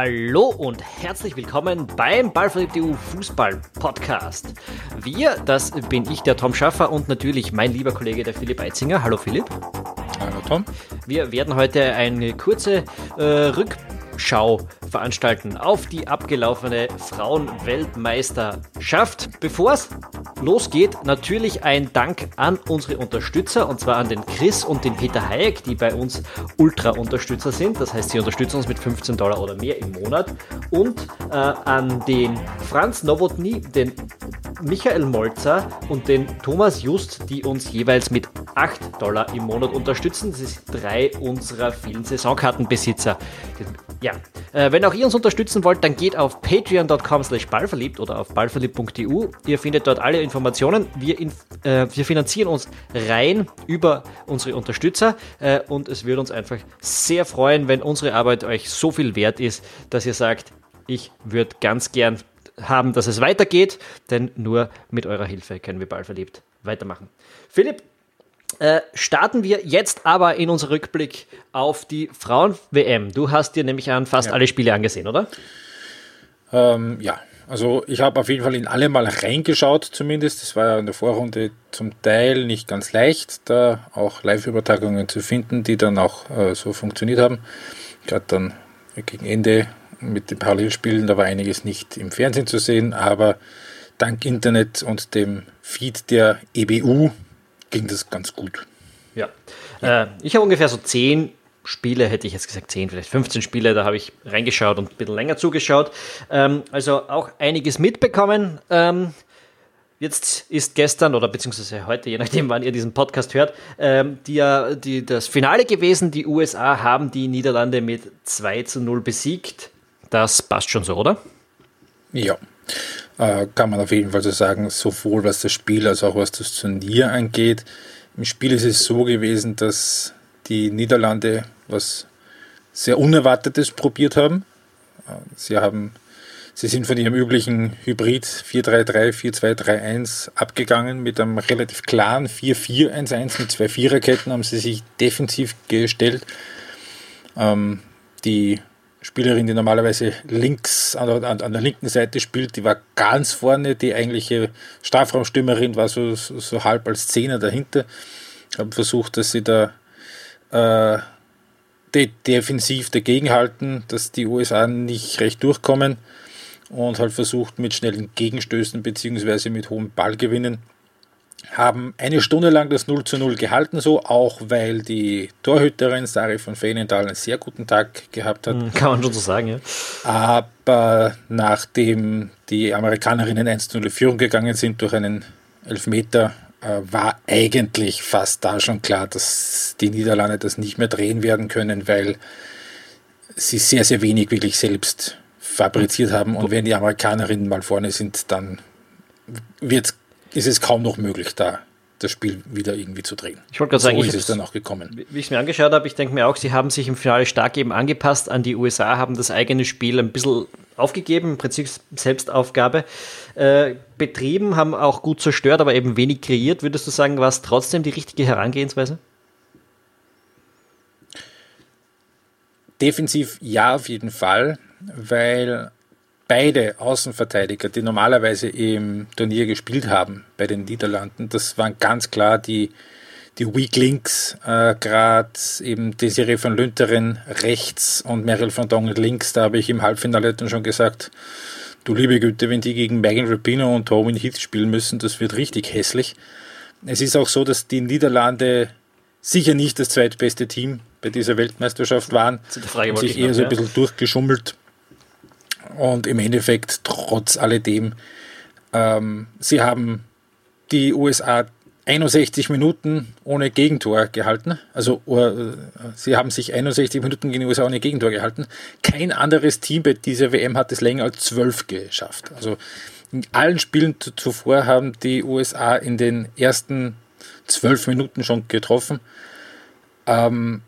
Hallo und herzlich willkommen beim Ballverliebt.eu Fußball Podcast. Wir, das bin ich, der Tom Schaffer und natürlich mein lieber Kollege, der Philipp Eitzinger. Hallo Philipp. Hallo Tom. Wir werden heute eine kurze äh, Rückschau veranstalten auf die abgelaufene Frauenweltmeisterschaft. Bevor es losgeht, natürlich ein Dank an unsere Unterstützer und zwar an den Chris und den Peter Hayek, die bei uns Ultra-Unterstützer sind. Das heißt, sie unterstützen uns mit 15 Dollar oder mehr im Monat. Und äh, an den Franz Nowotny, den Michael Molzer und den Thomas Just, die uns jeweils mit 8 Dollar im Monat unterstützen. Das sind drei unserer vielen Saisonkartenbesitzer. Ja, äh, wenn auch ihr uns unterstützen wollt, dann geht auf patreon.com slash ballverliebt oder auf ballverliebt.eu. Ihr findet dort alle Informationen. Wir, in, äh, wir finanzieren uns rein über unsere Unterstützer äh, und es würde uns einfach sehr freuen, wenn unsere Arbeit euch so viel wert ist, dass ihr sagt, ich würde ganz gern haben, dass es weitergeht, denn nur mit eurer Hilfe können wir ballverliebt weitermachen. Philipp, äh, starten wir jetzt aber in unser Rückblick auf die Frauen-WM. Du hast dir nämlich an fast ja. alle Spiele angesehen, oder? Ähm, ja, also ich habe auf jeden Fall in alle mal reingeschaut zumindest. Es war ja in der Vorrunde zum Teil nicht ganz leicht, da auch Live-Übertragungen zu finden, die dann auch äh, so funktioniert haben. Gerade dann gegen Ende mit den Parallelspielen, da war einiges nicht im Fernsehen zu sehen, aber dank Internet und dem Feed der EBU ging das ganz gut. Ja, äh, ich habe ungefähr so zehn Spiele, hätte ich jetzt gesagt 10, vielleicht 15 Spiele, da habe ich reingeschaut und ein bisschen länger zugeschaut. Ähm, also auch einiges mitbekommen. Ähm, Jetzt ist gestern oder beziehungsweise heute, je nachdem, wann ihr diesen Podcast hört, ähm, die, die, das Finale gewesen. Die USA haben die Niederlande mit 2 zu 0 besiegt. Das passt schon so, oder? Ja, äh, kann man auf jeden Fall so sagen, sowohl was das Spiel als auch was das Turnier angeht. Im Spiel ist es so gewesen, dass die Niederlande was sehr Unerwartetes probiert haben. Äh, sie haben Sie sind von ihrem üblichen Hybrid 4-3-3, 4-2-3-1 abgegangen. Mit einem relativ klaren 4-4-1-1 mit zwei Viererketten haben sie sich defensiv gestellt. Ähm, die Spielerin, die normalerweise links an der, an der, linken Seite spielt, die war ganz vorne. Die eigentliche Strafraumstürmerin war so, so, so halb als Zehner dahinter. Haben versucht, dass sie da äh, de defensiv dagegenhalten, dass die USA nicht recht durchkommen und halt versucht mit schnellen Gegenstößen bzw. mit hohen Ballgewinnen haben eine Stunde lang das 0 zu 0 gehalten, so auch weil die Torhüterin Sari von Feenenthal einen sehr guten Tag gehabt hat. Hm, kann man schon so sagen, ja. Aber nachdem die Amerikanerinnen 1 zu 0 Führung gegangen sind durch einen Elfmeter, war eigentlich fast da schon klar, dass die Niederlande das nicht mehr drehen werden können, weil sie sehr, sehr wenig wirklich selbst fabriziert haben. Und wenn die Amerikanerinnen mal vorne sind, dann wird ist es kaum noch möglich, da das Spiel wieder irgendwie zu drehen. Ich wollte gerade sagen, so ist es dann auch gekommen. Wie ich es mir angeschaut habe, ich denke mir auch, sie haben sich im Finale stark eben angepasst an die USA, haben das eigene Spiel ein bisschen aufgegeben, im Prinzip Selbstaufgabe äh, betrieben, haben auch gut zerstört, aber eben wenig kreiert. Würdest du sagen, war es trotzdem die richtige Herangehensweise? Defensiv ja, auf jeden Fall, weil beide Außenverteidiger, die normalerweise im Turnier gespielt haben bei den Niederlanden, das waren ganz klar die, die Weak Links, äh, gerade eben Desiree von Lünteren rechts und Meryl von Dongen links. Da habe ich im Halbfinale dann schon gesagt, du liebe Güte, wenn die gegen Megan Rapino und Roman Heath spielen müssen, das wird richtig hässlich. Es ist auch so, dass die Niederlande sicher nicht das zweitbeste Team bei dieser Weltmeisterschaft waren, Frage, sich eher noch, so ein bisschen durchgeschummelt und im Endeffekt, trotz alledem, ähm, sie haben die USA 61 Minuten ohne Gegentor gehalten. Also uh, sie haben sich 61 Minuten gegen die USA ohne Gegentor gehalten. Kein anderes Team bei dieser WM hat es länger als 12 geschafft. Also in allen Spielen zuvor haben die USA in den ersten 12 Minuten schon getroffen. Ähm,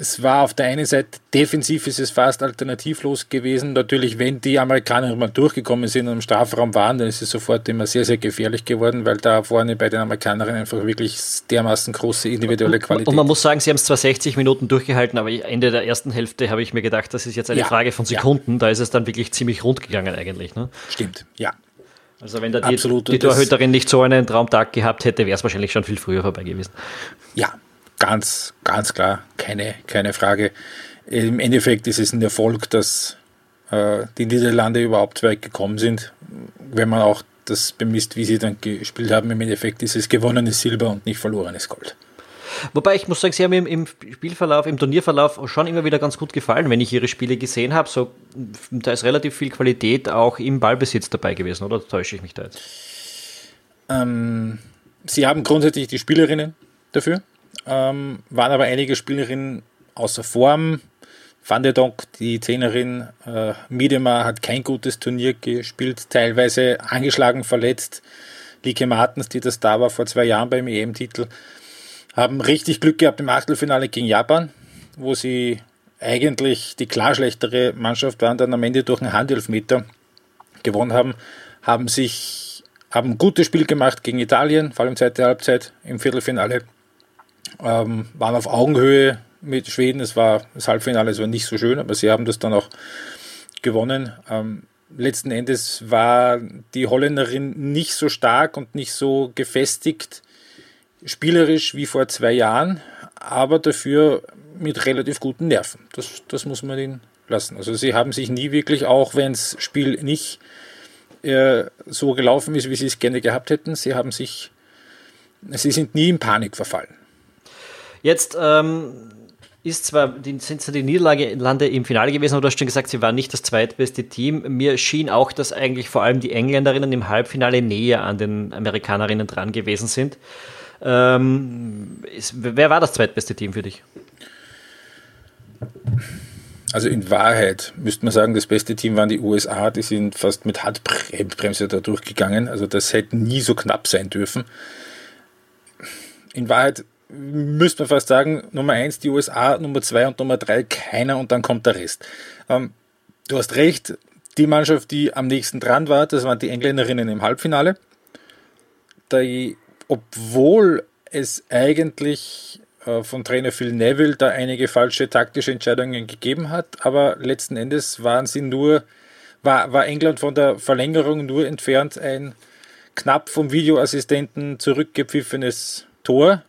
es war auf der einen Seite defensiv ist es fast alternativlos gewesen. Natürlich, wenn die Amerikaner mal durchgekommen sind und im Strafraum waren, dann ist es sofort immer sehr, sehr gefährlich geworden, weil da vorne bei den Amerikanern einfach wirklich dermaßen große individuelle Qualität. Und man muss sagen, sie haben es zwar 60 Minuten durchgehalten, aber Ende der ersten Hälfte habe ich mir gedacht, das ist jetzt eine ja, Frage von Sekunden. Ja. Da ist es dann wirklich ziemlich rund gegangen eigentlich. Ne? Stimmt, ja. Also wenn da die, die Torhüterin nicht so einen Traumtag gehabt hätte, wäre es wahrscheinlich schon viel früher vorbei gewesen. Ja, Ganz, ganz klar, keine, keine Frage. Im Endeffekt ist es ein Erfolg, dass äh, die Niederlande überhaupt weit gekommen sind. Wenn man auch das bemisst, wie sie dann gespielt haben, im Endeffekt ist es gewonnenes Silber und nicht verlorenes Gold. Wobei ich muss sagen, sie haben im, im, Spielverlauf, im Turnierverlauf schon immer wieder ganz gut gefallen, wenn ich ihre Spiele gesehen habe. So, da ist relativ viel Qualität auch im Ballbesitz dabei gewesen, oder täusche ich mich da jetzt? Ähm, sie haben grundsätzlich die Spielerinnen dafür ähm, waren aber einige Spielerinnen außer Form. Van der Donk, die Zehnerin, äh, Miedema hat kein gutes Turnier gespielt, teilweise angeschlagen, verletzt. Lieke Martens, die das da war vor zwei Jahren beim EM-Titel, haben richtig Glück gehabt im Achtelfinale gegen Japan, wo sie eigentlich die klar schlechtere Mannschaft waren, dann am Ende durch einen Handelfmeter gewonnen haben, haben sich haben ein gutes Spiel gemacht gegen Italien, vor allem zweite Halbzeit im Viertelfinale ähm, waren auf Augenhöhe mit Schweden. Es war das Halbfinale, es war nicht so schön, aber sie haben das dann auch gewonnen. Ähm, letzten Endes war die Holländerin nicht so stark und nicht so gefestigt spielerisch wie vor zwei Jahren, aber dafür mit relativ guten Nerven. Das, das muss man ihnen lassen. Also sie haben sich nie wirklich, auch wenn das Spiel nicht äh, so gelaufen ist, wie sie es gerne gehabt hätten, sie haben sich, sie sind nie in Panik verfallen. Jetzt ähm, ist zwar, die, sind zwar die Niederlande im Finale gewesen, aber du hast schon gesagt, sie waren nicht das zweitbeste Team. Mir schien auch, dass eigentlich vor allem die Engländerinnen im Halbfinale näher an den Amerikanerinnen dran gewesen sind. Ähm, ist, wer war das zweitbeste Team für dich? Also in Wahrheit müsste man sagen, das beste Team waren die USA, die sind fast mit Handbremse da durchgegangen. Also das hätte nie so knapp sein dürfen. In Wahrheit müsste man fast sagen, Nummer 1 die USA, Nummer 2 und Nummer 3 keiner und dann kommt der Rest. Ähm, du hast recht, die Mannschaft, die am nächsten dran war, das waren die Engländerinnen im Halbfinale. Die, obwohl es eigentlich äh, von Trainer Phil Neville da einige falsche taktische Entscheidungen gegeben hat, aber letzten Endes waren sie nur, war, war England von der Verlängerung nur entfernt ein knapp vom Videoassistenten zurückgepfiffenes Tor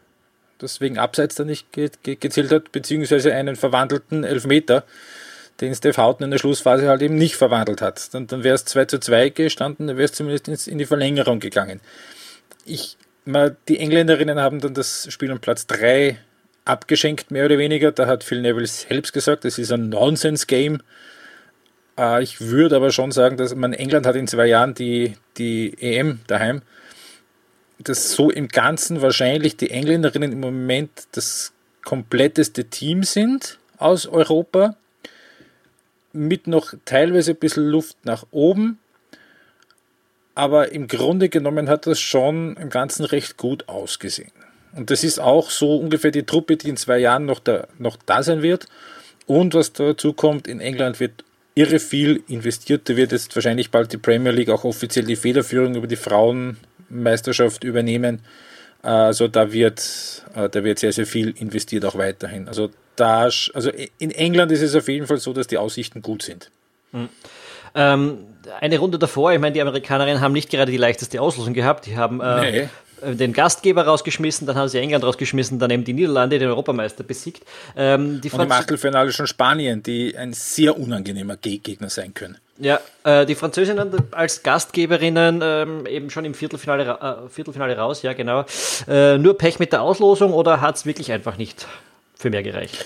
das wegen Abseits da nicht ge ge gezählt hat, beziehungsweise einen verwandelten Elfmeter, den Steph Houghton in der Schlussphase halt eben nicht verwandelt hat. Dann, dann wäre es 2 zu 2 gestanden, dann wäre es zumindest in die Verlängerung gegangen. Ich, mal, die Engländerinnen haben dann das Spiel um Platz 3 abgeschenkt, mehr oder weniger. Da hat Phil Neville selbst gesagt, das ist ein Nonsense-Game. Äh, ich würde aber schon sagen, dass man England hat in zwei Jahren die, die EM daheim dass so im Ganzen wahrscheinlich die Engländerinnen im Moment das kompletteste Team sind aus Europa, mit noch teilweise ein bisschen Luft nach oben. Aber im Grunde genommen hat das schon im Ganzen recht gut ausgesehen. Und das ist auch so ungefähr die Truppe, die in zwei Jahren noch da, noch da sein wird. Und was dazu kommt, in England wird irre viel investiert. Da wird jetzt wahrscheinlich bald die Premier League auch offiziell die Federführung über die Frauen Meisterschaft übernehmen. Also da wird, äh, da wird sehr, sehr viel investiert auch weiterhin. Also da, also in England ist es auf jeden Fall so, dass die Aussichten gut sind. Mhm. Ähm, eine Runde davor, ich meine, die Amerikanerinnen haben nicht gerade die leichteste Auslosung gehabt. Die haben äh, nee. Äh, den Gastgeber rausgeschmissen, dann haben sie England rausgeschmissen, dann eben die Niederlande, den Europameister besiegt. Ähm, die Und im Achtelfinale schon Spanien, die ein sehr unangenehmer Gegner sein können. Ja, äh, die Französinnen als Gastgeberinnen ähm, eben schon im Viertelfinale, äh, Viertelfinale raus, ja genau. Äh, nur Pech mit der Auslosung oder hat es wirklich einfach nicht für mehr gereicht?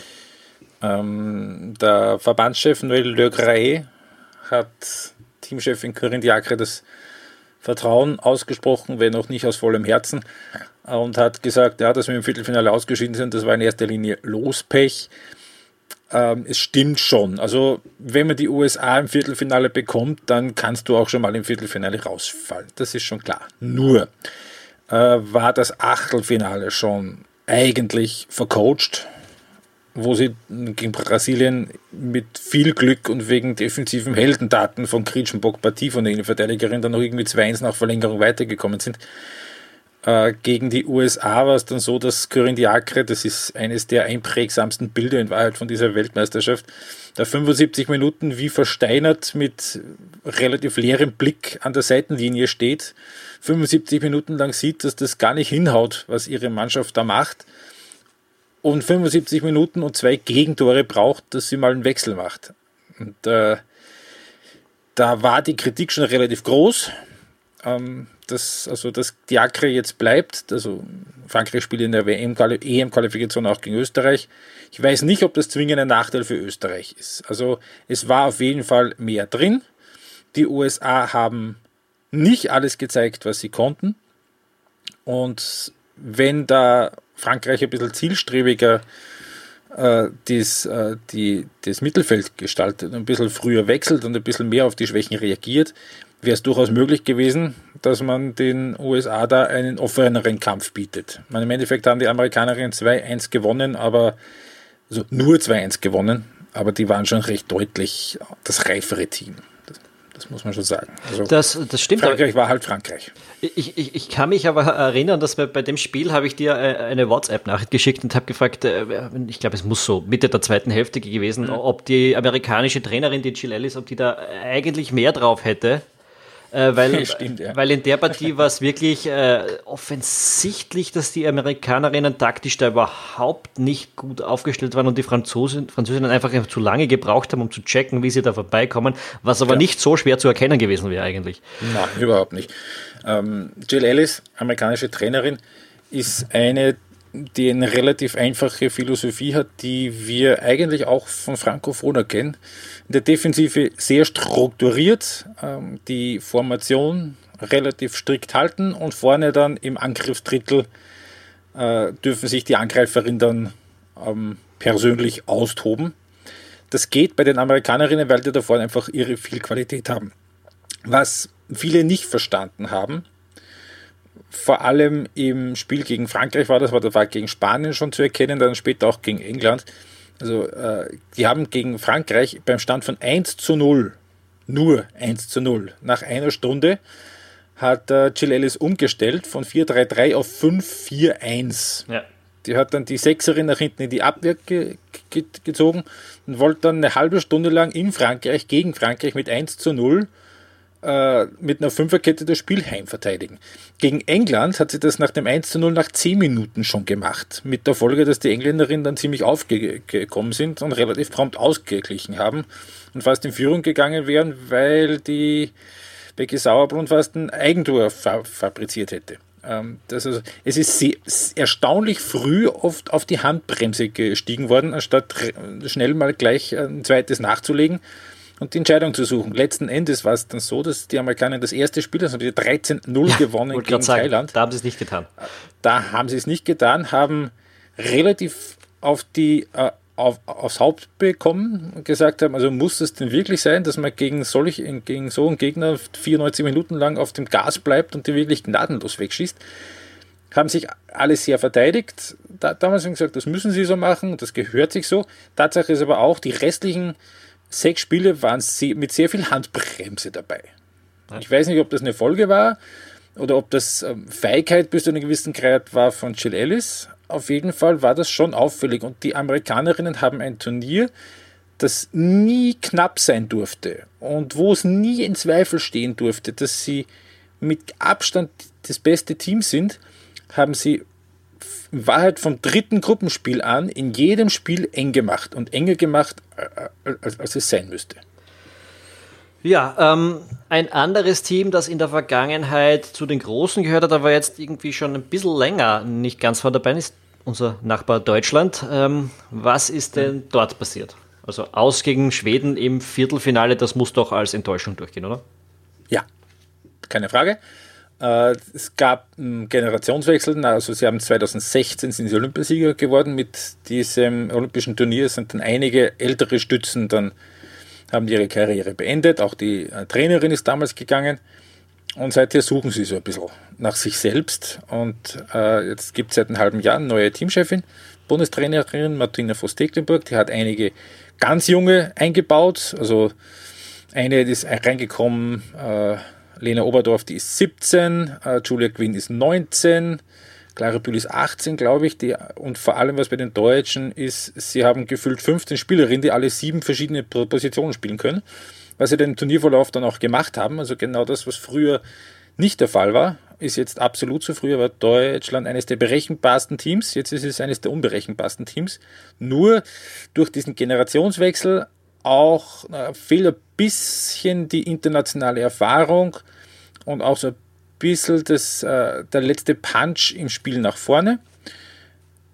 Ähm, der Verbandschef Noël Le Gray hat Teamchefin Corinne Diacre das Vertrauen ausgesprochen, wenn auch nicht aus vollem Herzen, und hat gesagt, ja, dass wir im Viertelfinale ausgeschieden sind, das war in erster Linie Lospech. Ähm, es stimmt schon. Also, wenn man die USA im Viertelfinale bekommt, dann kannst du auch schon mal im Viertelfinale rausfallen. Das ist schon klar. Nur äh, war das Achtelfinale schon eigentlich vercoacht. Wo sie gegen Brasilien mit viel Glück und wegen defensiven Heldendaten von Kritschenbock Partie von der Innenverteidigerin dann noch irgendwie 2-1 nach Verlängerung weitergekommen sind. Äh, gegen die USA war es dann so, dass Corinne Diacre, das ist eines der einprägsamsten Bilder in Wahrheit von dieser Weltmeisterschaft, da 75 Minuten wie versteinert mit relativ leerem Blick an der Seitenlinie steht, 75 Minuten lang sieht, dass das gar nicht hinhaut, was ihre Mannschaft da macht und 75 Minuten und zwei Gegentore braucht, dass sie mal einen Wechsel macht. Und äh, da war die Kritik schon relativ groß ähm, dass, also, dass Diacre jetzt bleibt. Also Frankreich spielt in der EM-Qualifikation auch gegen Österreich. Ich weiß nicht, ob das zwingend ein Nachteil für Österreich ist. Also es war auf jeden Fall mehr drin. Die USA haben nicht alles gezeigt, was sie konnten. Und wenn da Frankreich ein bisschen zielstrebiger äh, das, äh, die, das Mittelfeld gestaltet, ein bisschen früher wechselt und ein bisschen mehr auf die Schwächen reagiert, wäre es durchaus möglich gewesen, dass man den USA da einen offeneren Kampf bietet. Meine, Im Endeffekt haben die Amerikanerinnen 2-1 gewonnen, aber also nur 2-1 gewonnen, aber die waren schon recht deutlich das reifere Team. Das, muss man schon sagen. Also das, das stimmt. Frankreich war halt Frankreich. Ich, ich, ich kann mich aber erinnern, dass bei, bei dem Spiel habe ich dir äh, eine WhatsApp-Nachricht geschickt und habe gefragt, äh, ich glaube, es muss so Mitte der zweiten Hälfte gewesen, mhm. ob die amerikanische Trainerin, die Jill Ellis, ob die da eigentlich mehr drauf hätte äh, weil, Stimmt, ja. weil in der Partie war es wirklich äh, offensichtlich, dass die Amerikanerinnen taktisch da überhaupt nicht gut aufgestellt waren und die Franzosen, Französinnen einfach zu lange gebraucht haben, um zu checken, wie sie da vorbeikommen, was aber ja. nicht so schwer zu erkennen gewesen wäre eigentlich. Nein, überhaupt nicht. Ähm, Jill Ellis, amerikanische Trainerin, ist eine die eine relativ einfache Philosophie hat, die wir eigentlich auch von Franco Foda kennen. In der Defensive sehr strukturiert, ähm, die Formation relativ strikt halten und vorne dann im Angriffsdrittel äh, dürfen sich die Angreiferinnen dann ähm, persönlich austoben. Das geht bei den Amerikanerinnen, weil die da vorne einfach ihre viel Qualität haben. Was viele nicht verstanden haben, vor allem im Spiel gegen Frankreich war das, war, das war gegen Spanien schon zu erkennen, dann später auch gegen England. Also äh, die haben gegen Frankreich beim Stand von 1 zu 0, nur 1 zu 0, nach einer Stunde hat äh, Jill Ellis umgestellt von 4-3-3 auf 5-4-1. Ja. Die hat dann die Sechserin nach hinten in die Abwehr ge ge gezogen und wollte dann eine halbe Stunde lang in Frankreich gegen Frankreich mit 1 zu 0 äh, mit einer Fünferkette das Spiel heimverteidigen. Gegen England hat sie das nach dem 1 zu 0 nach 10 Minuten schon gemacht. Mit der Folge, dass die Engländerinnen dann ziemlich aufgekommen sind und relativ prompt ausgeglichen haben und fast in Führung gegangen wären, weil die Becky Sauerbrunn fast ein Eigentor fa fabriziert hätte. Ähm, das also, es ist sehr, erstaunlich früh oft auf die Handbremse gestiegen worden, anstatt schnell mal gleich ein zweites nachzulegen und die Entscheidung zu suchen. Letzten Endes war es dann so, dass die Amerikaner das erste Spiel, das haben die 13-0 ja, gewonnen gegen sagen, Thailand. Da haben sie es nicht getan. Da haben sie es nicht getan, haben relativ auf die äh, auf, aufs Haupt bekommen und gesagt haben, also muss es denn wirklich sein, dass man gegen solch, gegen so einen Gegner 94 Minuten lang auf dem Gas bleibt und die wirklich gnadenlos wegschießt? Haben sich alle sehr verteidigt. Da, damals haben sie gesagt, das müssen sie so machen, das gehört sich so. Tatsache ist aber auch, die restlichen sechs Spiele waren sie mit sehr viel Handbremse dabei. Ich weiß nicht, ob das eine Folge war oder ob das ähm, Feigheit bis zu einem gewissen Grad war von Jill Ellis. Auf jeden Fall war das schon auffällig und die Amerikanerinnen haben ein Turnier, das nie knapp sein durfte und wo es nie in Zweifel stehen durfte, dass sie mit Abstand das beste Team sind, haben sie in Wahrheit vom dritten Gruppenspiel an in jedem Spiel eng gemacht und enger gemacht, äh, äh, als, als es sein müsste. Ja, ähm, ein anderes Team, das in der Vergangenheit zu den Großen gehört hat, aber jetzt irgendwie schon ein bisschen länger nicht ganz vor dabei ist, unser Nachbar Deutschland. Ähm, was ist denn dort passiert? Also aus gegen Schweden im Viertelfinale, das muss doch als Enttäuschung durchgehen, oder? Ja, keine Frage. Äh, es gab einen Generationswechsel, also sie haben 2016 sind sie Olympiasieger geworden. Mit diesem olympischen Turnier sind dann einige ältere Stützen dann haben ihre Karriere beendet. Auch die äh, Trainerin ist damals gegangen. Und seither suchen sie so ein bisschen nach sich selbst. Und äh, jetzt gibt es seit einem halben Jahr eine neue Teamchefin, Bundestrainerin Martina Voss-Tecklenburg, die hat einige ganz junge eingebaut. Also eine ist reingekommen, äh, Lena Oberdorf, die ist 17, äh, Julia Quinn ist 19, Clara Bühl ist 18, glaube ich. Die, und vor allem, was bei den Deutschen ist, sie haben gefühlt 15 Spielerinnen, die alle sieben verschiedene Positionen spielen können, was sie den Turnierverlauf dann auch gemacht haben. Also genau das, was früher nicht der Fall war, ist jetzt absolut so. Früher war Deutschland eines der berechenbarsten Teams, jetzt ist es eines der unberechenbarsten Teams. Nur durch diesen Generationswechsel auch äh, fehlt ein bisschen die internationale Erfahrung und auch so ein bisschen das, äh, der letzte Punch im Spiel nach vorne.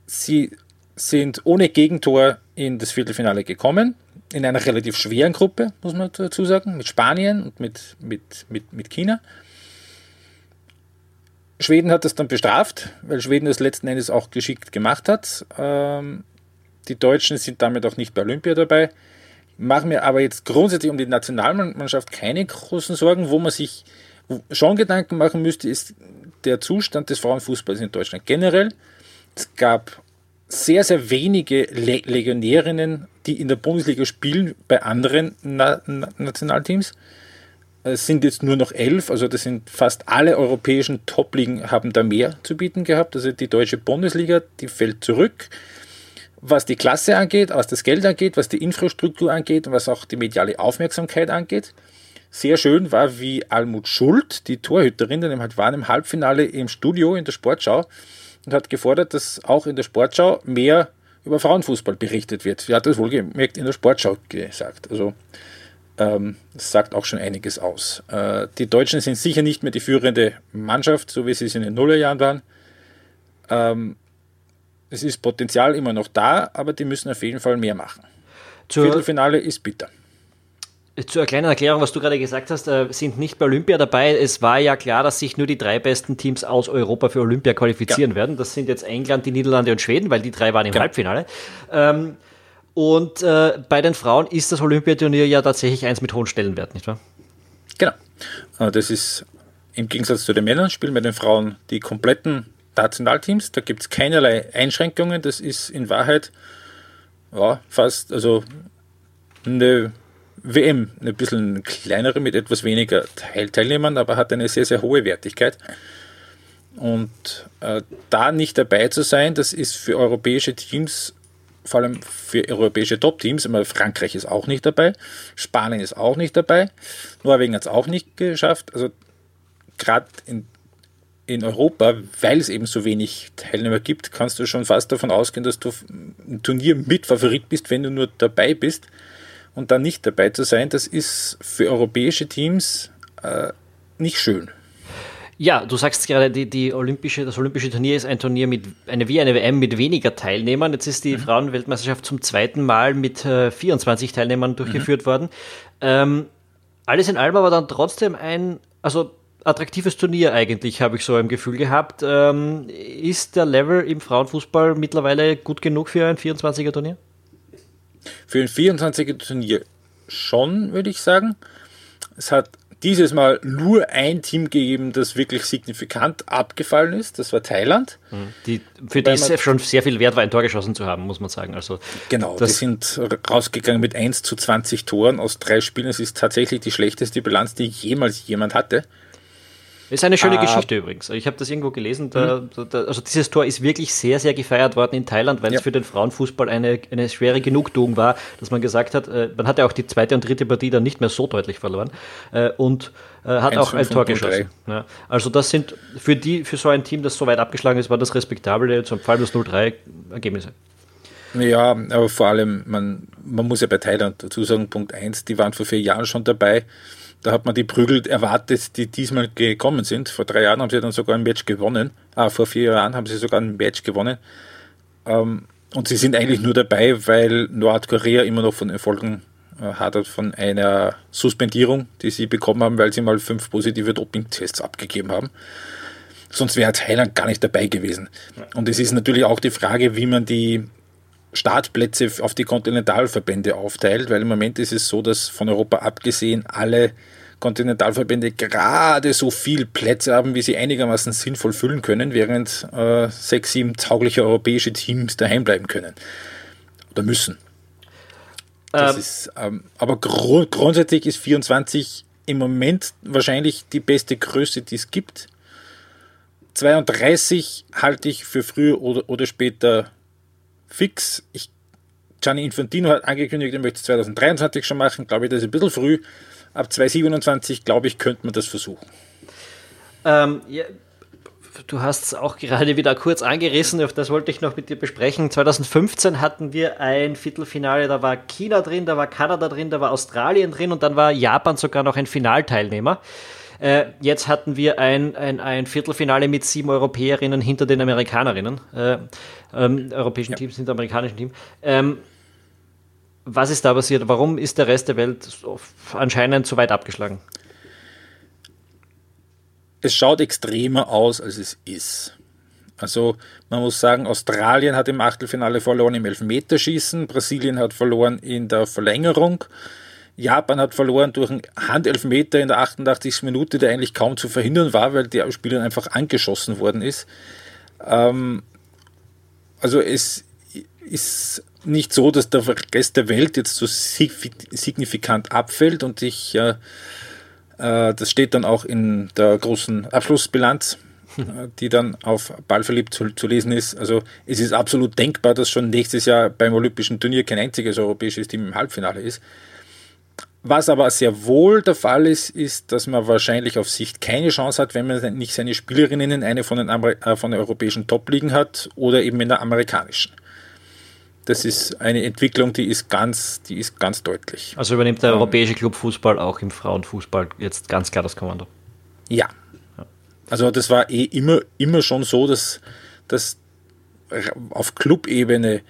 Sie sind ohne Gegentor in das Viertelfinale gekommen, in einer relativ schweren Gruppe, muss man dazu sagen, mit Spanien und mit, mit, mit, mit China. Schweden hat das dann bestraft, weil Schweden das letzten Endes auch geschickt gemacht hat. Ähm, die Deutschen sind damit auch nicht bei Olympia dabei. Mache mir aber jetzt grundsätzlich um die Nationalmannschaft keine großen Sorgen. Wo man sich schon Gedanken machen müsste, ist der Zustand des Frauenfußballs in Deutschland generell. Es gab sehr, sehr wenige Le Legionärinnen, die in der Bundesliga spielen bei anderen Na Na Nationalteams. Es sind jetzt nur noch elf, also das sind fast alle europäischen Top-Ligen haben da mehr zu bieten gehabt. Also die deutsche Bundesliga, die fällt zurück, was die Klasse angeht, was das Geld angeht, was die Infrastruktur angeht und was auch die mediale Aufmerksamkeit angeht. Sehr schön war, wie Almut Schuld, die Torhüterin, halt war im Halbfinale im Studio in der Sportschau und hat gefordert, dass auch in der Sportschau mehr über Frauenfußball berichtet wird. Sie hat das wohlgemerkt in der Sportschau gesagt. Also ähm, das sagt auch schon einiges aus. Äh, die Deutschen sind sicher nicht mehr die führende Mannschaft, so wie sie es in den Nullerjahren waren. Ähm, es ist Potenzial immer noch da, aber die müssen auf jeden Fall mehr machen. Zur Viertelfinale ist bitter. Zur kleinen Erklärung, was du gerade gesagt hast, äh, sind nicht bei Olympia dabei. Es war ja klar, dass sich nur die drei besten Teams aus Europa für Olympia qualifizieren ja. werden. Das sind jetzt England, die Niederlande und Schweden, weil die drei waren im ja. Halbfinale. Ähm, und äh, bei den Frauen ist das Olympiaturnier ja tatsächlich eins mit hohen Stellenwert, nicht wahr? Genau. Äh, das ist im Gegensatz zu den Männern, spielen bei den Frauen die kompletten Nationalteams. Da gibt es keinerlei Einschränkungen. Das ist in Wahrheit ja, fast also eine WM, ein bisschen kleinere mit etwas weniger Teilnehmern, aber hat eine sehr, sehr hohe Wertigkeit. Und äh, da nicht dabei zu sein, das ist für europäische Teams vor allem für europäische Top-Teams. Frankreich ist auch nicht dabei, Spanien ist auch nicht dabei, Norwegen hat es auch nicht geschafft. Also gerade in, in Europa, weil es eben so wenig Teilnehmer gibt, kannst du schon fast davon ausgehen, dass du ein Turnier mit Favorit bist, wenn du nur dabei bist. Und dann nicht dabei zu sein, das ist für europäische Teams äh, nicht schön. Ja, du sagst gerade, die, die Olympische, das Olympische Turnier ist ein Turnier mit eine, wie eine WM mit weniger Teilnehmern. Jetzt ist die mhm. Frauenweltmeisterschaft zum zweiten Mal mit äh, 24 Teilnehmern durchgeführt mhm. worden. Ähm, alles in allem aber dann trotzdem ein, also attraktives Turnier eigentlich, habe ich so ein Gefühl gehabt. Ähm, ist der Level im Frauenfußball mittlerweile gut genug für ein 24er Turnier? Für ein 24er Turnier schon, würde ich sagen. Es hat dieses Mal nur ein Team gegeben, das wirklich signifikant abgefallen ist. Das war Thailand. Mhm. Die, für die es schon sehr viel wert war, ein Tor geschossen zu haben, muss man sagen. Also, genau, die sind rausgegangen mit 1 zu 20 Toren aus drei Spielen. Es ist tatsächlich die schlechteste Bilanz, die jemals jemand hatte. Ist eine schöne ah. Geschichte übrigens. Ich habe das irgendwo gelesen. Da, mhm. da, also dieses Tor ist wirklich sehr, sehr gefeiert worden in Thailand, weil ja. es für den Frauenfußball eine, eine schwere Genugtuung war, dass man gesagt hat, äh, man hat ja auch die zweite und dritte Partie dann nicht mehr so deutlich verloren äh, und äh, hat 1, auch ein Tor geschossen. Ja. Also das sind für die, für so ein Team, das so weit abgeschlagen ist, war das respektable, zum Fall das 0-3 Ergebnisse. Ja, aber vor allem, man, man muss ja bei Thailand dazu sagen, Punkt 1, die waren vor vier Jahren schon dabei. Da hat man die Prügel erwartet, die diesmal gekommen sind. Vor drei Jahren haben sie dann sogar ein Match gewonnen. Ah, vor vier Jahren haben sie sogar ein Match gewonnen. Ähm, und sie sind eigentlich nur dabei, weil Nordkorea immer noch von Erfolgen äh, hat von einer Suspendierung, die sie bekommen haben, weil sie mal fünf positive Doping-Tests abgegeben haben. Sonst wäre Thailand gar nicht dabei gewesen. Und es ist natürlich auch die Frage, wie man die Startplätze auf die Kontinentalverbände aufteilt, weil im Moment ist es so, dass von Europa abgesehen alle Kontinentalverbände gerade so viel Plätze haben, wie sie einigermaßen sinnvoll füllen können, während äh, sechs, sieben taugliche europäische Teams daheim bleiben können oder müssen. Das ähm, ist, ähm, aber gru grundsätzlich ist 24 im Moment wahrscheinlich die beste Größe, die es gibt. 32 halte ich für früher oder, oder später fix. Ich, Gianni Infantino hat angekündigt, er möchte es 2023 schon machen. Glaube ich, das ist ein bisschen früh. Ab 2027, glaube ich, könnte man das versuchen. Ähm, ja, du hast es auch gerade wieder kurz angerissen, das wollte ich noch mit dir besprechen. 2015 hatten wir ein Viertelfinale, da war China drin, da war Kanada drin, da war Australien drin und dann war Japan sogar noch ein Finalteilnehmer. Äh, jetzt hatten wir ein, ein, ein Viertelfinale mit sieben Europäerinnen hinter den Amerikanerinnen, äh, ähm, europäischen ja. Teams hinter amerikanischen Teams. Ähm, was ist da passiert? Warum ist der Rest der Welt anscheinend so weit abgeschlagen? Es schaut extremer aus, als es ist. Also man muss sagen, Australien hat im Achtelfinale verloren im Elfmeterschießen, Brasilien hat verloren in der Verlängerung. Japan hat verloren durch einen Handelfmeter in der 88. Minute, der eigentlich kaum zu verhindern war, weil der Spieler einfach angeschossen worden ist. Ähm, also es ist nicht so, dass der Rest der Welt jetzt so signifikant abfällt und ich, äh, äh, das steht dann auch in der großen Abschlussbilanz, äh, die dann auf Ballverliebt zu, zu, lesen ist. Also es ist absolut denkbar, dass schon nächstes Jahr beim Olympischen Turnier kein einziges europäisches Team im Halbfinale ist. Was aber sehr wohl der Fall ist, ist, dass man wahrscheinlich auf Sicht keine Chance hat, wenn man nicht seine Spielerinnen in eine von den, Amer äh, von den europäischen Top-Ligen hat oder eben in der amerikanischen. Das ist eine Entwicklung, die ist ganz, die ist ganz deutlich. Also übernimmt der europäische Club Fußball auch im Frauenfußball jetzt ganz klar das Kommando? Ja. Also das war eh immer, immer schon so, dass, dass auf Clubebene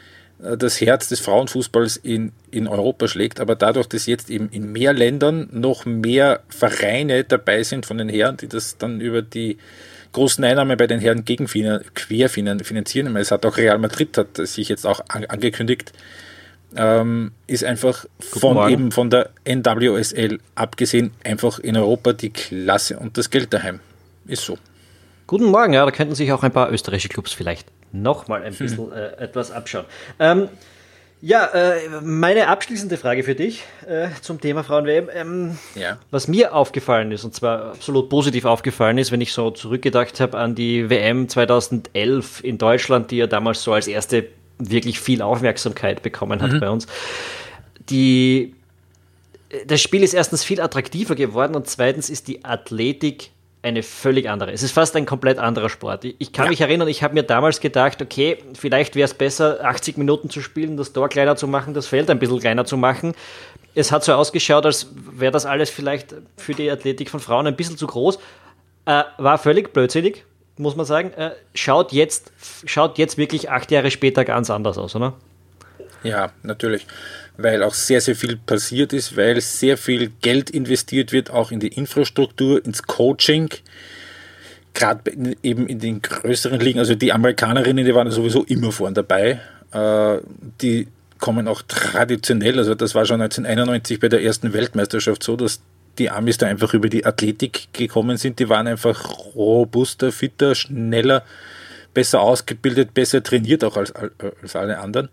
äh, das Herz des Frauenfußballs in, in Europa schlägt, aber dadurch, dass jetzt eben in mehr Ländern noch mehr Vereine dabei sind von den Herren, die das dann über die großen Einnahmen bei den Herren querfinanzieren, es hat auch Real Madrid hat sich jetzt auch angekündigt, ähm, ist einfach von eben von der NWSL abgesehen einfach in Europa die Klasse und das Geld daheim. Ist so. Guten Morgen, ja, da könnten sich auch ein paar österreichische Clubs vielleicht nochmal ein bisschen hm. äh, etwas abschauen. Ähm, ja, äh, meine abschließende Frage für dich äh, zum Thema Frauen-WM. Ähm, ja. Was mir aufgefallen ist, und zwar absolut positiv aufgefallen ist, wenn ich so zurückgedacht habe an die WM 2011 in Deutschland, die ja damals so als erste wirklich viel Aufmerksamkeit bekommen hat mhm. bei uns. Die, äh, das Spiel ist erstens viel attraktiver geworden und zweitens ist die Athletik eine völlig andere. Es ist fast ein komplett anderer Sport. Ich kann ja. mich erinnern, ich habe mir damals gedacht, okay, vielleicht wäre es besser, 80 Minuten zu spielen, das Tor kleiner zu machen, das Feld ein bisschen kleiner zu machen. Es hat so ausgeschaut, als wäre das alles vielleicht für die Athletik von Frauen ein bisschen zu groß. Äh, war völlig blödsinnig, muss man sagen. Äh, schaut, jetzt, schaut jetzt wirklich acht Jahre später ganz anders aus, oder? Ja, natürlich weil auch sehr, sehr viel passiert ist, weil sehr viel Geld investiert wird, auch in die Infrastruktur, ins Coaching, gerade eben in den größeren Ligen. Also die Amerikanerinnen, die waren sowieso immer vorn dabei. Äh, die kommen auch traditionell, also das war schon 1991 bei der ersten Weltmeisterschaft so, dass die Amis da einfach über die Athletik gekommen sind. Die waren einfach robuster, fitter, schneller, besser ausgebildet, besser trainiert auch als, als alle anderen.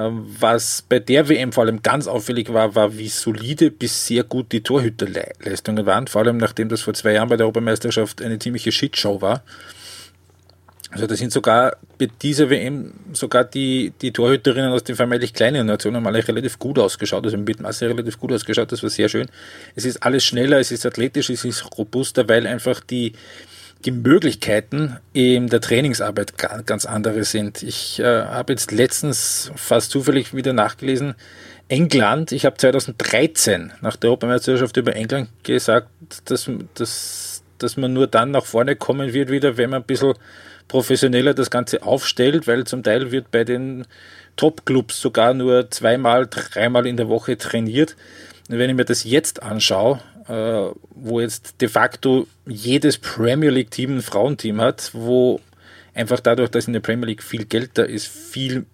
Ähm, was bei der WM vor allem ganz auffällig war, war, wie solide bis sehr gut die Torhüterleistungen waren. Vor allem nachdem das vor zwei Jahren bei der Europameisterschaft eine ziemliche Shitshow war. Also da sind sogar bei dieser WM sogar die, die Torhüterinnen aus den vermeintlich kleinen Nationen mal relativ gut ausgeschaut, also mit Masse relativ gut ausgeschaut, das war sehr schön. Es ist alles schneller, es ist athletisch, es ist robuster, weil einfach die, die Möglichkeiten in der Trainingsarbeit ganz andere sind. Ich äh, habe jetzt letztens fast zufällig wieder nachgelesen, England, ich habe 2013 nach der Europameisterschaft über England gesagt, dass, dass, dass man nur dann nach vorne kommen wird wieder, wenn man ein bisschen professioneller das Ganze aufstellt, weil zum Teil wird bei den Top-Clubs sogar nur zweimal, dreimal in der Woche trainiert. Und wenn ich mir das jetzt anschaue, wo jetzt de facto jedes Premier League-Team ein Frauenteam hat, wo einfach dadurch, dass in der Premier League viel Geld da ist, viel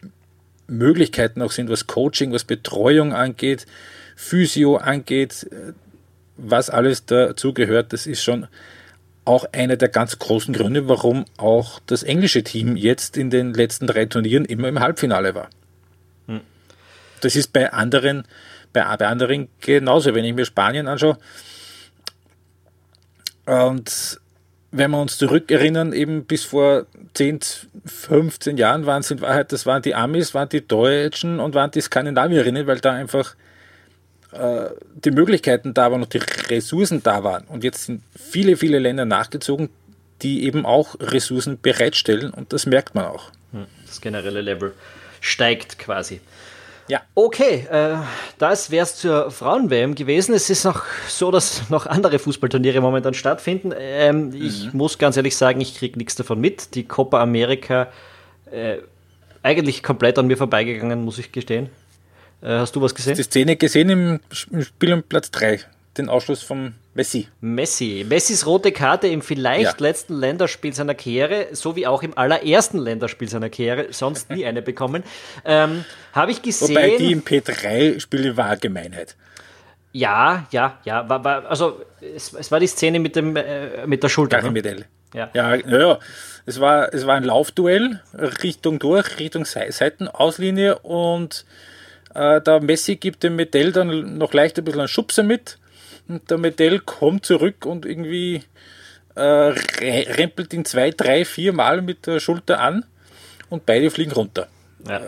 Möglichkeiten auch sind, was Coaching, was Betreuung angeht, Physio angeht, was alles dazu gehört, das ist schon auch einer der ganz großen Gründe, warum auch das englische Team jetzt in den letzten drei Turnieren immer im Halbfinale war. Hm. Das ist bei anderen, bei, bei anderen genauso. Wenn ich mir Spanien anschaue, und wenn wir uns zurückerinnern, eben bis vor 10, 15 Jahren waren es in Wahrheit, das waren die Amis, waren die Deutschen und waren die Skandinavierinnen, weil da einfach äh, die Möglichkeiten da waren und die Ressourcen da waren. Und jetzt sind viele, viele Länder nachgezogen, die eben auch Ressourcen bereitstellen und das merkt man auch. Hm, das generelle Level steigt quasi. Ja. Okay, äh, das wäre es zur Frauen-WM gewesen. Es ist noch so, dass noch andere Fußballturniere momentan stattfinden. Ähm, mhm. Ich muss ganz ehrlich sagen, ich kriege nichts davon mit. Die Copa America äh, eigentlich komplett an mir vorbeigegangen, muss ich gestehen. Äh, hast du was gesehen? Die Szene gesehen im Spiel um Platz 3, den Ausschluss von Messi. Messi. Messis rote Karte im vielleicht ja. letzten Länderspiel seiner Karriere, so wie auch im allerersten Länderspiel seiner Karriere, sonst nie eine bekommen. Ähm, Habe ich gesehen. Wobei die im P3-Spiel war Gemeinheit. Ja, ja, ja. War, war, also es, es, war die Szene mit, dem, äh, mit der Schulter. Ne? Ja. Ja, ja, ja. Es, war, es war ein Laufduell, Richtung durch, Richtung Seitenauslinie und äh, der Messi gibt dem Metell dann noch leicht ein bisschen einen Schubser mit und der Metell kommt zurück und irgendwie äh, rempelt ihn zwei, drei, vier Mal mit der Schulter an und beide fliegen runter. Ja. Äh,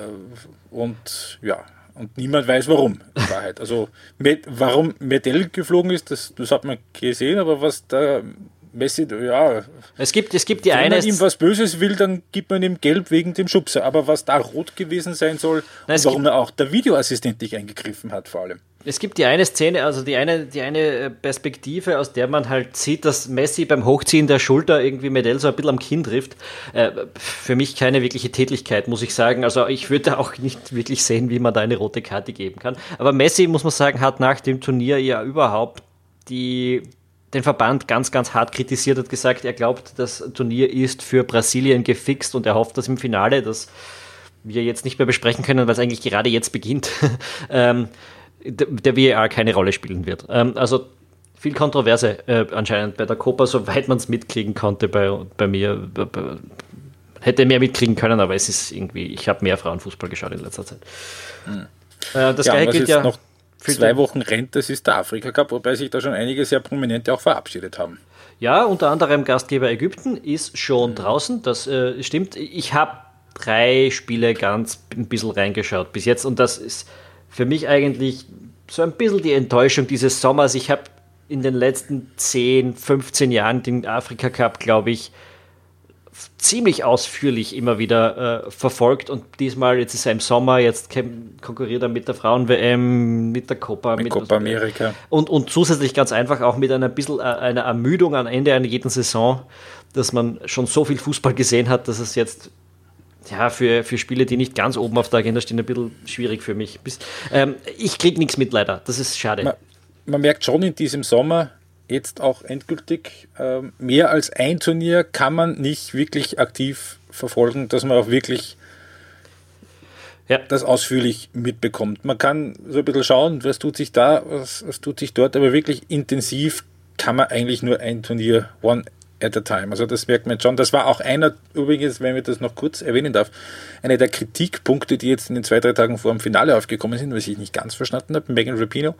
und ja, und niemand weiß warum, in Wahrheit. Also, mit, warum Metell geflogen ist, das, das hat man gesehen, aber was da Messi, ja. Es gibt, es gibt die Wenn eine. Wenn man ihm was Böses will, dann gibt man ihm Gelb wegen dem Schubser. Aber was da rot gewesen sein soll, Nein, und warum er auch der Videoassistent nicht eingegriffen hat, vor allem. Es gibt die eine Szene, also die eine, die eine äh, Perspektive, aus der man halt sieht, dass Messi beim Hochziehen der Schulter irgendwie Medell so ein bisschen am Kinn trifft. Äh, für mich keine wirkliche Tätigkeit, muss ich sagen. Also ich würde auch nicht wirklich sehen, wie man da eine rote Karte geben kann. Aber Messi, muss man sagen, hat nach dem Turnier ja überhaupt die den Verband ganz, ganz hart kritisiert, hat gesagt, er glaubt, das Turnier ist für Brasilien gefixt und er hofft, dass im Finale, das wir jetzt nicht mehr besprechen können, weil es eigentlich gerade jetzt beginnt, ähm, der VAR keine Rolle spielen wird. Ähm, also viel Kontroverse äh, anscheinend bei der Copa, soweit man es mitkriegen konnte bei, bei mir. Bei, bei, hätte mehr mitkriegen können, aber es ist irgendwie, ich habe mehr Frauenfußball geschaut in letzter Zeit. Hm. Äh, das ja, gleiche gilt ja. Noch zwei Wochen rennt, das ist der Afrika Cup, wobei sich da schon einige sehr prominente auch verabschiedet haben. Ja, unter anderem Gastgeber Ägypten ist schon mhm. draußen, das äh, stimmt. Ich habe drei Spiele ganz ein bisschen reingeschaut bis jetzt und das ist für mich eigentlich so ein bisschen die Enttäuschung dieses Sommers. Ich habe in den letzten 10, 15 Jahren den Afrika Cup, glaube ich, ziemlich ausführlich immer wieder äh, verfolgt und diesmal, jetzt ist er im Sommer, jetzt konkurriert er mit der Frauen-WM, mit der Copa. Mit, mit Copa Amerika. Und, und zusätzlich ganz einfach auch mit einer bisschen äh, einer Ermüdung am Ende einer jeden Saison, dass man schon so viel Fußball gesehen hat, dass es jetzt ja, für, für Spiele, die nicht ganz oben auf der Agenda stehen, ein bisschen schwierig für mich. Bis, ähm, ich kriege nichts mit leider, das ist schade. Man, man merkt schon in diesem Sommer, jetzt auch endgültig. Ähm, mehr als ein Turnier kann man nicht wirklich aktiv verfolgen, dass man auch wirklich ja. das ausführlich mitbekommt. Man kann so ein bisschen schauen, was tut sich da, was, was tut sich dort, aber wirklich intensiv kann man eigentlich nur ein Turnier one at a time. Also das merkt man schon. Das war auch einer, übrigens, wenn wir das noch kurz erwähnen darf, einer der Kritikpunkte, die jetzt in den zwei, drei Tagen vor dem Finale aufgekommen sind, was ich nicht ganz verstanden habe, Megan Rapino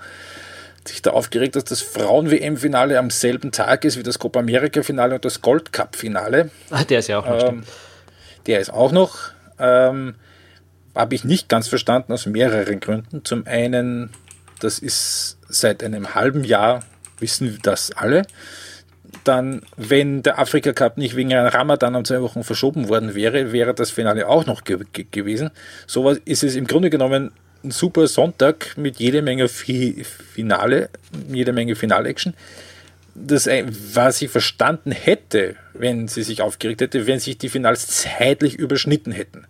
sich da aufgeregt, dass das Frauen-WM-Finale am selben Tag ist wie das Copa America-Finale und das Gold Cup-Finale. Ah, der ist ja auch noch. Ähm, der ist auch noch. Ähm, Habe ich nicht ganz verstanden aus mehreren Gründen. Zum einen, das ist seit einem halben Jahr, wissen das alle. Dann, wenn der Afrika Cup nicht wegen einem Ramadan um zwei Wochen verschoben worden wäre, wäre das Finale auch noch ge gewesen. So ist es im Grunde genommen ein super Sonntag mit jede Menge Finale, jede Menge Finalaction. Das, was ich verstanden hätte, wenn sie sich aufgeregt hätte, wenn sich die Finals zeitlich überschnitten hätten.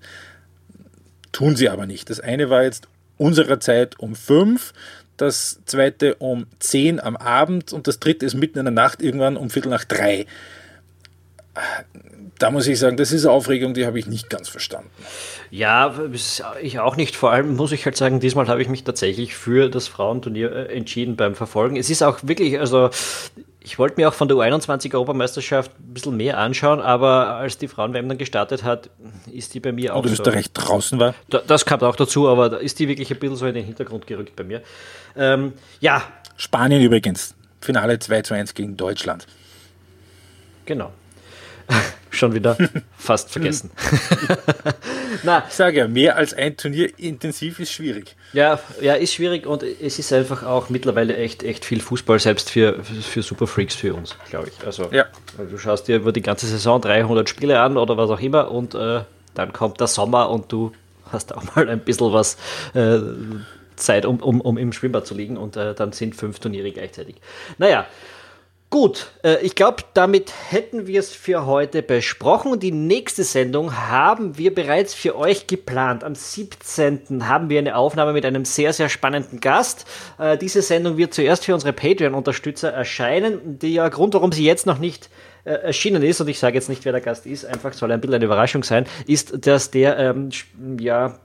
Tun sie aber nicht. Das eine war jetzt unserer Zeit um fünf, das zweite um zehn am Abend und das dritte ist mitten in der Nacht irgendwann um Viertel nach drei. da muss ich sagen, das ist eine Aufregung, die habe ich nicht ganz verstanden. Ja, ich auch nicht. Vor allem muss ich halt sagen, diesmal habe ich mich tatsächlich für das Frauenturnier äh, entschieden beim Verfolgen. Es ist auch wirklich, also ich wollte mir auch von der U21-Europameisterschaft ein bisschen mehr anschauen, aber als die Frauen-WM dann gestartet hat, ist die bei mir auch. Und Österreich so, draußen war? das kam auch dazu, aber da ist die wirklich ein bisschen so in den Hintergrund gerückt bei mir. Ähm, ja. Spanien übrigens. Finale 2 zu 1 gegen Deutschland. Genau. Schon wieder fast vergessen. Na, ich sage ja, mehr als ein Turnier intensiv ist schwierig. Ja, ja, ist schwierig und es ist einfach auch mittlerweile echt, echt viel Fußball, selbst für, für Superfreaks für uns, glaube ich. Also, ja. du schaust dir über die ganze Saison 300 Spiele an oder was auch immer und äh, dann kommt der Sommer und du hast auch mal ein bisschen was äh, Zeit, um, um, um im Schwimmbad zu liegen und äh, dann sind fünf Turniere gleichzeitig. Naja, Gut, äh, ich glaube, damit hätten wir es für heute besprochen. Die nächste Sendung haben wir bereits für euch geplant. Am 17. haben wir eine Aufnahme mit einem sehr, sehr spannenden Gast. Äh, diese Sendung wird zuerst für unsere Patreon-Unterstützer erscheinen. Der Grund, warum sie jetzt noch nicht äh, erschienen ist, und ich sage jetzt nicht, wer der Gast ist, einfach soll ein bisschen eine Überraschung sein, ist, dass der, ähm, ja,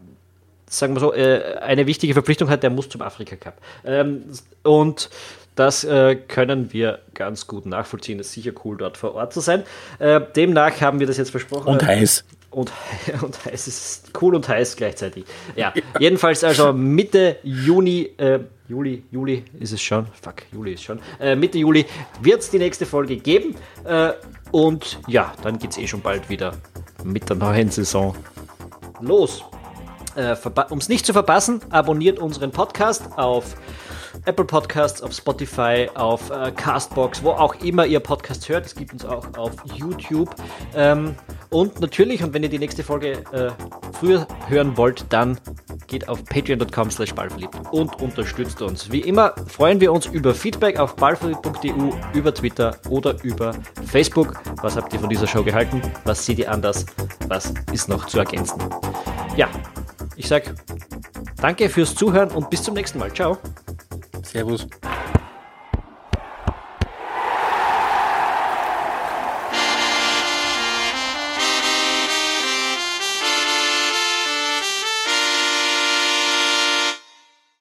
sagen wir so, eine wichtige Verpflichtung hat, der muss zum Afrika Cup. Ähm, und das äh, können wir ganz gut nachvollziehen. Es ist sicher cool, dort vor Ort zu sein. Äh, demnach haben wir das jetzt versprochen. Und heiß. Und, und heiß. Es ist cool und heiß gleichzeitig. Ja, ja. jedenfalls also Mitte Juni, äh, Juli, Juli ist es schon. Fuck, Juli ist schon. Äh, Mitte Juli wird es die nächste Folge geben. Äh, und ja, dann geht es eh schon bald wieder mit der neuen Saison los. Äh, um es nicht zu verpassen, abonniert unseren Podcast auf Apple Podcasts, auf Spotify, auf äh, Castbox, wo auch immer ihr Podcast hört. Es gibt uns auch auf YouTube. Ähm, und natürlich, und wenn ihr die nächste Folge äh, früher hören wollt, dann geht auf patreon.com slash ballverliebt und unterstützt uns. Wie immer freuen wir uns über Feedback auf ballverliebt.eu, über Twitter oder über Facebook. Was habt ihr von dieser Show gehalten? Was seht ihr anders? Was ist noch zu ergänzen? Ja, ich sag danke fürs Zuhören und bis zum nächsten Mal. Ciao. Servus.